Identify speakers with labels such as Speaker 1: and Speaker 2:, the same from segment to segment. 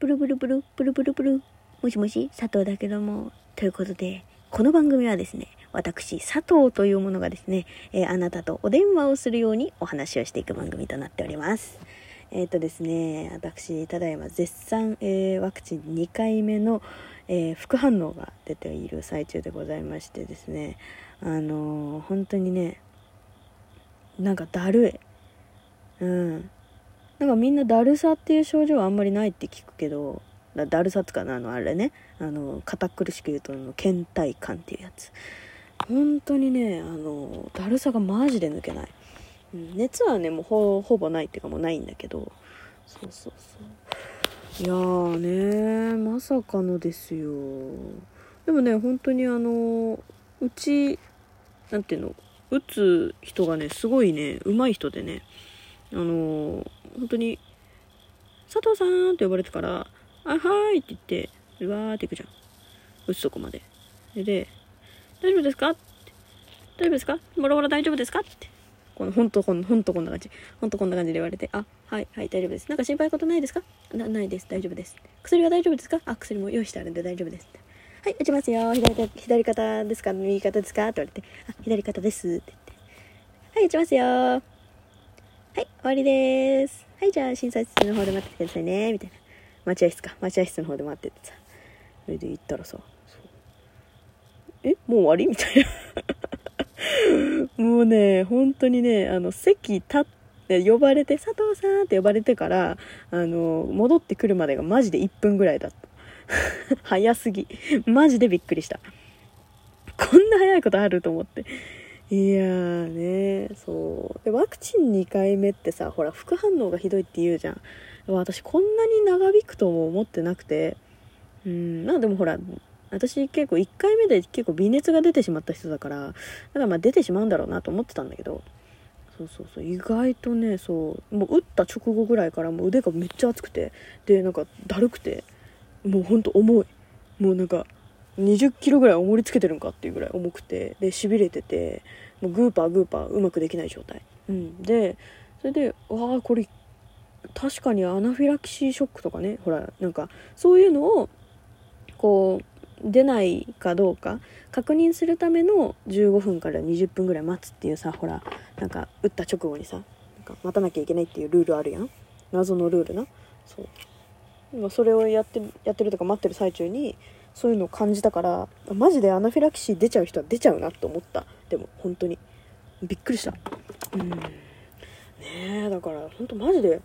Speaker 1: ブルブルブル、ブルブルブル。もしもし、佐藤だけども。ということで、この番組はですね、私、佐藤というものがですね、えー、あなたとお電話をするようにお話をしていく番組となっております。えっ、ー、とですね、私、ただいま絶賛、えー、ワクチン2回目の、え副反応が出ている最中でございましてですね、あの本当にね、なんかだるい。うん。なんかみんなだるさっていう症状はあんまりないって聞くけどだだるさつかなあのあれね。あの堅苦しく言うとあの倦怠感っていうやつ。本当にねあのだるさがマジで抜けない、うん、熱はねもうほほぼないっていうかもうないんだけど。そうそうそう。いやーねまさかのですよ。でもね本当にあのうちなんていうの打つ人がねすごいね上手い人でねあの本当に、佐藤さんって呼ばれてから、あ、はーいって言って、うわーって行くじゃん。打つとこまで。で、大丈夫ですか？って。大丈夫ですか？もろもろ大丈夫ですか？って。この、ほんと、ほんほんとこんな感じ。ほんとこんな感じで言われて、あ、はい、はい、大丈夫です。なんか心配事ないですか？な、ないです。大丈夫です。薬は大丈夫ですか？あ、薬も用意してあるんで大丈夫です。はい、打ちますよ。左左肩ですか？右肩ですか？って言われて、あ、左肩ですって言って。はい、打ちますよ。はい、終わりです。はい、じゃあ診察室の方で待っててくださいね。みたいな。待合室か。待合室の方で待っててさ。それで行ったらさ、え、もう終わり？みたいな。もうね、本当にね、あの、席立って、呼ばれて、佐藤さんって呼ばれてから、あの、戻ってくるまでがマジで1分ぐらいだった。早すぎ。マジでびっくりした。こんな早いことあると思って。いやーねそう。でワクチン2回目ってさほら副反応がひどいって言うじゃん。私こんなに長引くとも思ってなくて。うんまあでもほら私結構1回目で結構微熱が出てしまった人だからだからまあ出てしまうんだろうなと思ってたんだけど。そうそうそう意外とねそうもう打った直後ぐらいからもう腕がめっちゃ熱くてでなんかだるくてもうほんと重い。もうなんか20キロぐらい重りつけてるんかっていうぐらい重くてでしびれててもうグーパーグーパーうまくできない状態、うん、でそれでわあこれ確かにアナフィラキシーショックとかねほらなんかそういうのをこう出ないかどうか確認するための15分から20分ぐらい待つっていうさほらなんか打った直後にさなんか待たなきゃいけないっていうルールあるやん。謎のルールな。そう。それをやってやってるとか待ってる最中にそういうのを感じたからマジでアナフィラキシー出ちゃう人は出ちゃうなって思った。でも本当に。びっくりした。うん。ねえだから本当マジで、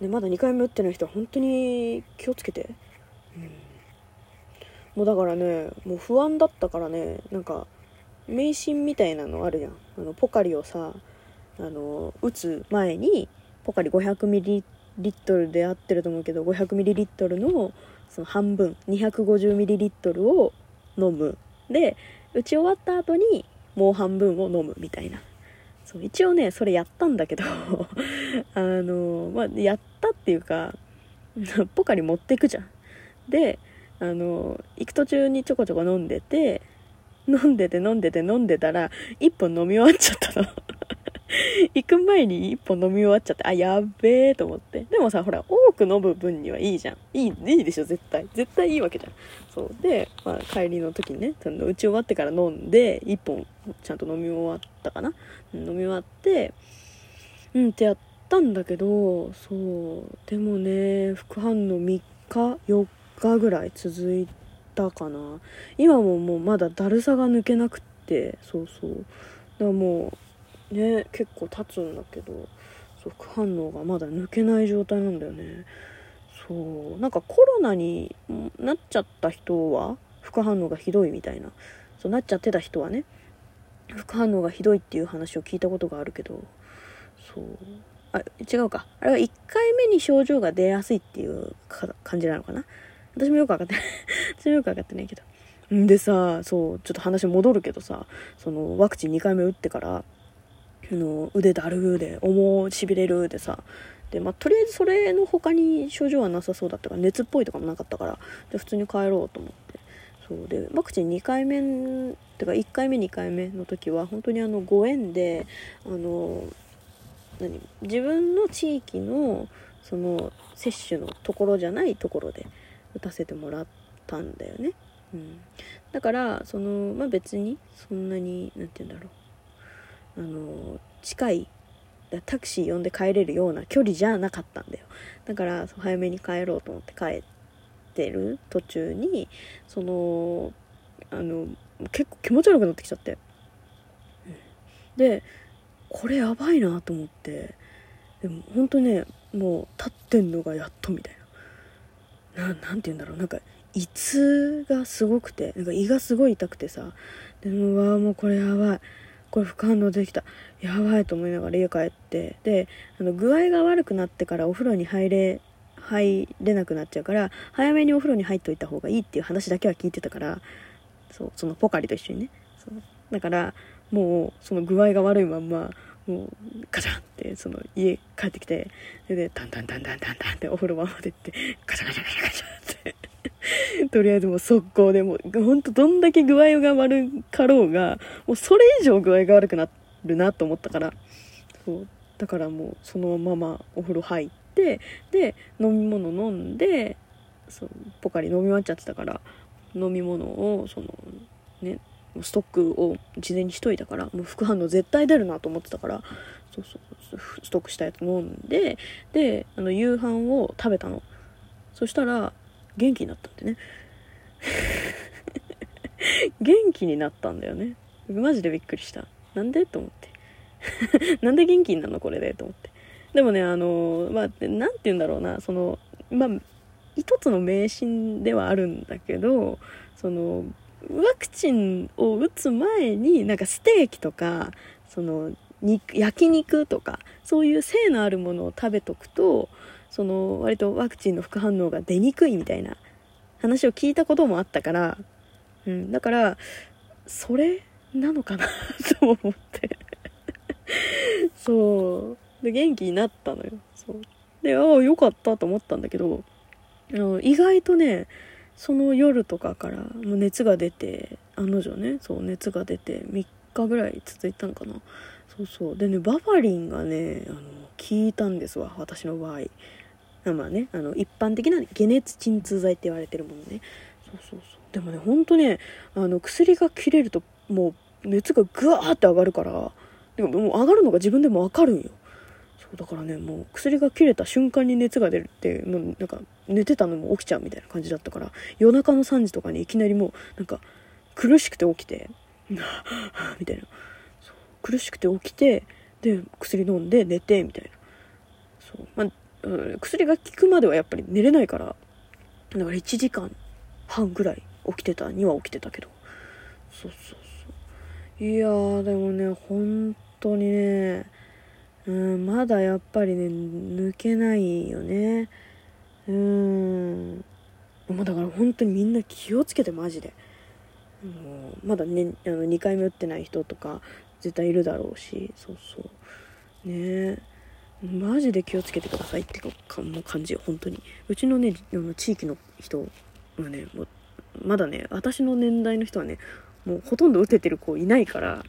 Speaker 1: ね、まだ2回目打ってない人は本当に気をつけて。うん。もうだからねもう不安だったからねなんか迷信みたいなのあるじゃん。あのポカリをさあの打つ前にポカリ 500ml で合ってると思うけど 500ml のその半分 250ml を飲む。で打ち終わった後にもう半分を飲むみたいな。そう一応ねそれやったんだけど あのまあやったっていうか ポカリ持っていくじゃん。であの行く途中にちょこちょこ飲んでて飲んでて飲んでて飲んでたら1本飲み終わっちゃったの。前に一本飲み終わっちゃって、あ、やっべえと思って。でもさ、ほら、多く飲む分にはいいじゃん。いい、いいでしょ、絶対。絶対いいわけじゃん。そう。で、まあ、帰りの時にね、その打ち終わってから飲んで、一本、ちゃんと飲み終わったかな。飲み終わって、うんってやったんだけど、そう。でもね、副反応3日、4日ぐらい続いたかな。今ももうまだだるさが抜けなくって、そうそう。だからもう、ね結構経つんだけど副反応がまだ抜けない状態なんだよね。そう。なんかコロナになっちゃった人は副反応がひどいみたいな。そうなっちゃってた人はね副反応がひどいっていう話を聞いたことがあるけどそう。あ違うか。あれは1回目に症状が出やすいっていう感じなのかな？私もよく分かってない。私もよく分かってないけど。んでさそうちょっと話戻るけどさそのワクチン2回目打ってからの腕だるで重しびれるでさ。で、まあ、とりあえずそれの他に症状はなさそうだったから熱っぽいとかもなかったからで普通に帰ろうと思って。そうでワクチン2回目ってか1回目2回目の時は本当にあのご縁であの何自分の地域のその接種のところじゃないところで打たせてもらったんだよね。うん、だからその、まあ、別にそんなに何て言うんだろう。あの近いタクシー呼んで帰れるような距離じゃなかったんだよ。だから早めに帰ろうと思って帰ってる途中にそのあの結構気持ち悪くなってきちゃって、でこれやばいなと思って。でも本当ねもう立ってんのがやっとみたいな。何て言うんだろう。なんか胃痛がすごくてなんか胃がすごい痛くてさ。でもうわもうこれやばい。これ副反応できた。やばいと思いながら家帰って。であの具合が悪くなってからお風呂に入れ入れなくなっちゃうから早めにお風呂に入っといた方がいいっていう話だけは聞いてたからそうそのポカリと一緒にね。そう。だからもうその具合が悪いまんまもうガチャンってその家帰ってきてででタンタンタンタンタンタンってお風呂場まで行ってガチャガチャガチャガチャ とりあえずもう速攻でもうほんとどんだけ具合が悪かろうがもうそれ以上具合が悪くなるなと思ったから。そう。だからもうそのままお風呂入ってで飲み物飲んでそうポカリ飲み終わっちゃってたから飲み物をそのねストックを事前にしといたからもう副反応絶対出るなと思ってたからそうそうストックしたやつ飲んでであの夕飯を食べたの。そしたら元気になったんでね。元気になったんだよね。マジでびっくりした。なんで？と思って。なんで元気になるの？これで。と思って。でもねあのまあ何て言うんだろうな。そのまあ一つの迷信ではあるんだけどそのワクチンを打つ前になんかステーキとかその肉焼肉とかそういう性のあるものを食べとくとその割とワクチンの副反応が出にくいみたいな話を聞いたこともあったから、うん、だからそれなのかな と思って。そう。で元気になったのよ。そう。でああよかったと思ったんだけどあの意外とねその夜とかからもう熱が出て案の定ねそう熱が出て3日ぐらい続いたのかなそうそうでねバファリンがねあの効いたんですわ私の場合まあね、あの、一般的な解熱鎮痛剤って言われてるものね。そうそうそう。でもね、ほんとね、あの、薬が切れると、もう、熱がぐわーって上がるから、でももう上がるのが自分でもわかるんよ。そうだからね、もう薬が切れた瞬間に熱が出るって、もうなんか、寝てたのも起きちゃうみたいな感じだったから、夜中の3時とかにいきなりもう、なんか、苦しくて起きて、みたいな。苦しくて起きて、で、薬飲んで寝て、みたいな。そう。まあうん、薬が効くまではやっぱり寝れないから、だから1時間半ぐらい起きてたには起きてたけど。そうそうそう。いや、でもね、本当にね、うん、まだやっぱりね、抜けないよね。うん。まあだから本当にみんな気をつけてマジで。もうまだね、あの2回目打ってない人とか絶対いるだろうし、そうそう。ね。え。マジで気をつけてくださいってかもう感じ本当に。うちのねあの地域の人はねもうまだね私の年代の人はねもうほとんど打ててる子いないから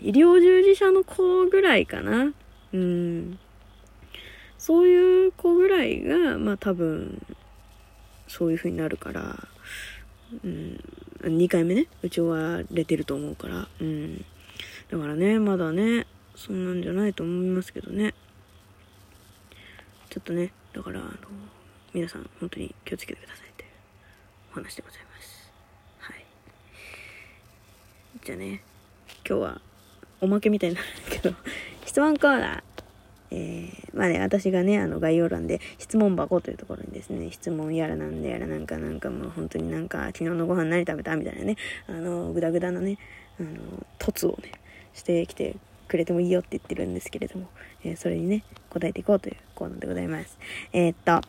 Speaker 1: 医療従事者の子ぐらいかな。うん。そういう子ぐらいがまあ多分そういう風になるからうん。2回目ね打ち終われてると思うからうんだからねまだねそんなんじゃないと思いますけどねちょっとね、だから、あの、皆さん本当に気をつけてくださいというお話でございます。はい。じゃあね、今日はおまけみたいになるけど、質問コーナー。えー、まあね、私がね、あの概要欄で質問箱というところにですね、質問やらなんでやらなんかなんかもう本当になんか昨日のご飯何食べたみたいなね、あの、ぐだぐだなね、あの、凸をね、してきてくれてもいいよって言ってるんですけれども、えー、それにね、答えていこうというコーナーでございます。えー、っと、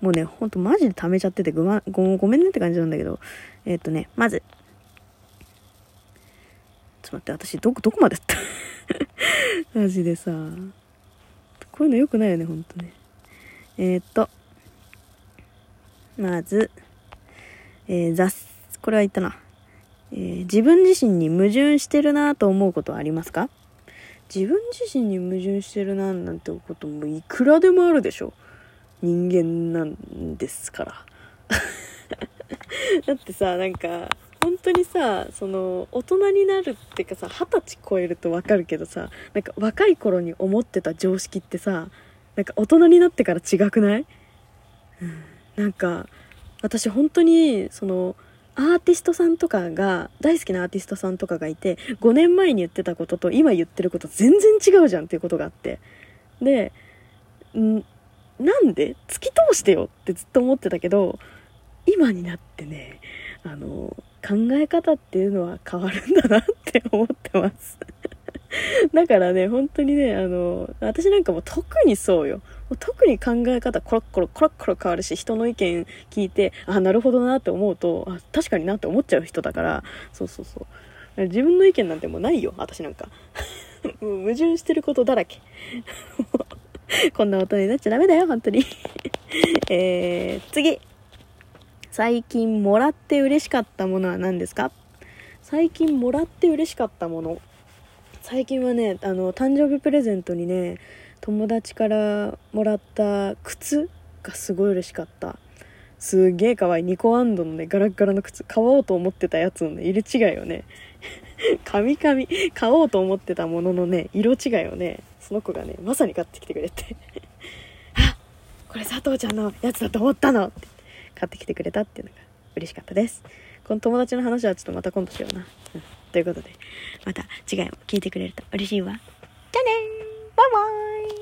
Speaker 1: もうね、ほんとマジで溜めちゃっててごまごごめんねって感じなんだけど、えー、っとね、まず、ちょっと待って、私、ど、どこまでやった？マジでさ、こういうの良くないよね、ほんとね。えー、っと、まず、えー、雑、これは言ったな。えー、自分自身に矛盾してるなと思うことはありますか？自分自身に矛盾してるななんてこともいくらでもあるでしょ。人間なんですから。だってさなんか当にさその大人になるっていうかさ二十歳超えると分かるけどさなんか若い頃に思ってた常識ってさなんか大人になってから違くない、うん、なんか私本当にそのアーティストさんとかが大好きなアーティストさんとかがいて5年前に言ってたことと今言ってること全然違うじゃんっていうことがあって。でんなんで？突き通してよってずっと思ってたけど今になってねあの考え方っていうのは変わるんだなって思ってます。だからね本当にねあの私なんかも特にそうよ。特に考え方コロッコロコロッコロ変わるし人の意見聞いてあなるほどなって思うとあ確かになって思っちゃう人だから。そうそうそう。自分の意見なんてもうないよ私なんか。も う矛盾してることだらけ。こんな大人になっちゃダメだよ本当に。えー、次。最近もらって嬉しかったものは何ですか？最近もらって嬉しかったもの。最近はねあの誕生日プレゼントにね友達からもらった靴がすごい嬉しかった。すげえ可愛い。ニコアンドのねガラガラの靴。買おうと思ってたやつのね色違いをね。神々。買おうと思ってたもののね色違いをねその子がねまさに買ってきてくれて。あこれ佐藤ちゃんのやつだと思ったのって。買ってきてくれたっていうのが嬉しかったです。この友達の話はちょっとまた今度しような。うん、ということで、また次回も聞いてくれると嬉しいわ。じゃあねバイバイ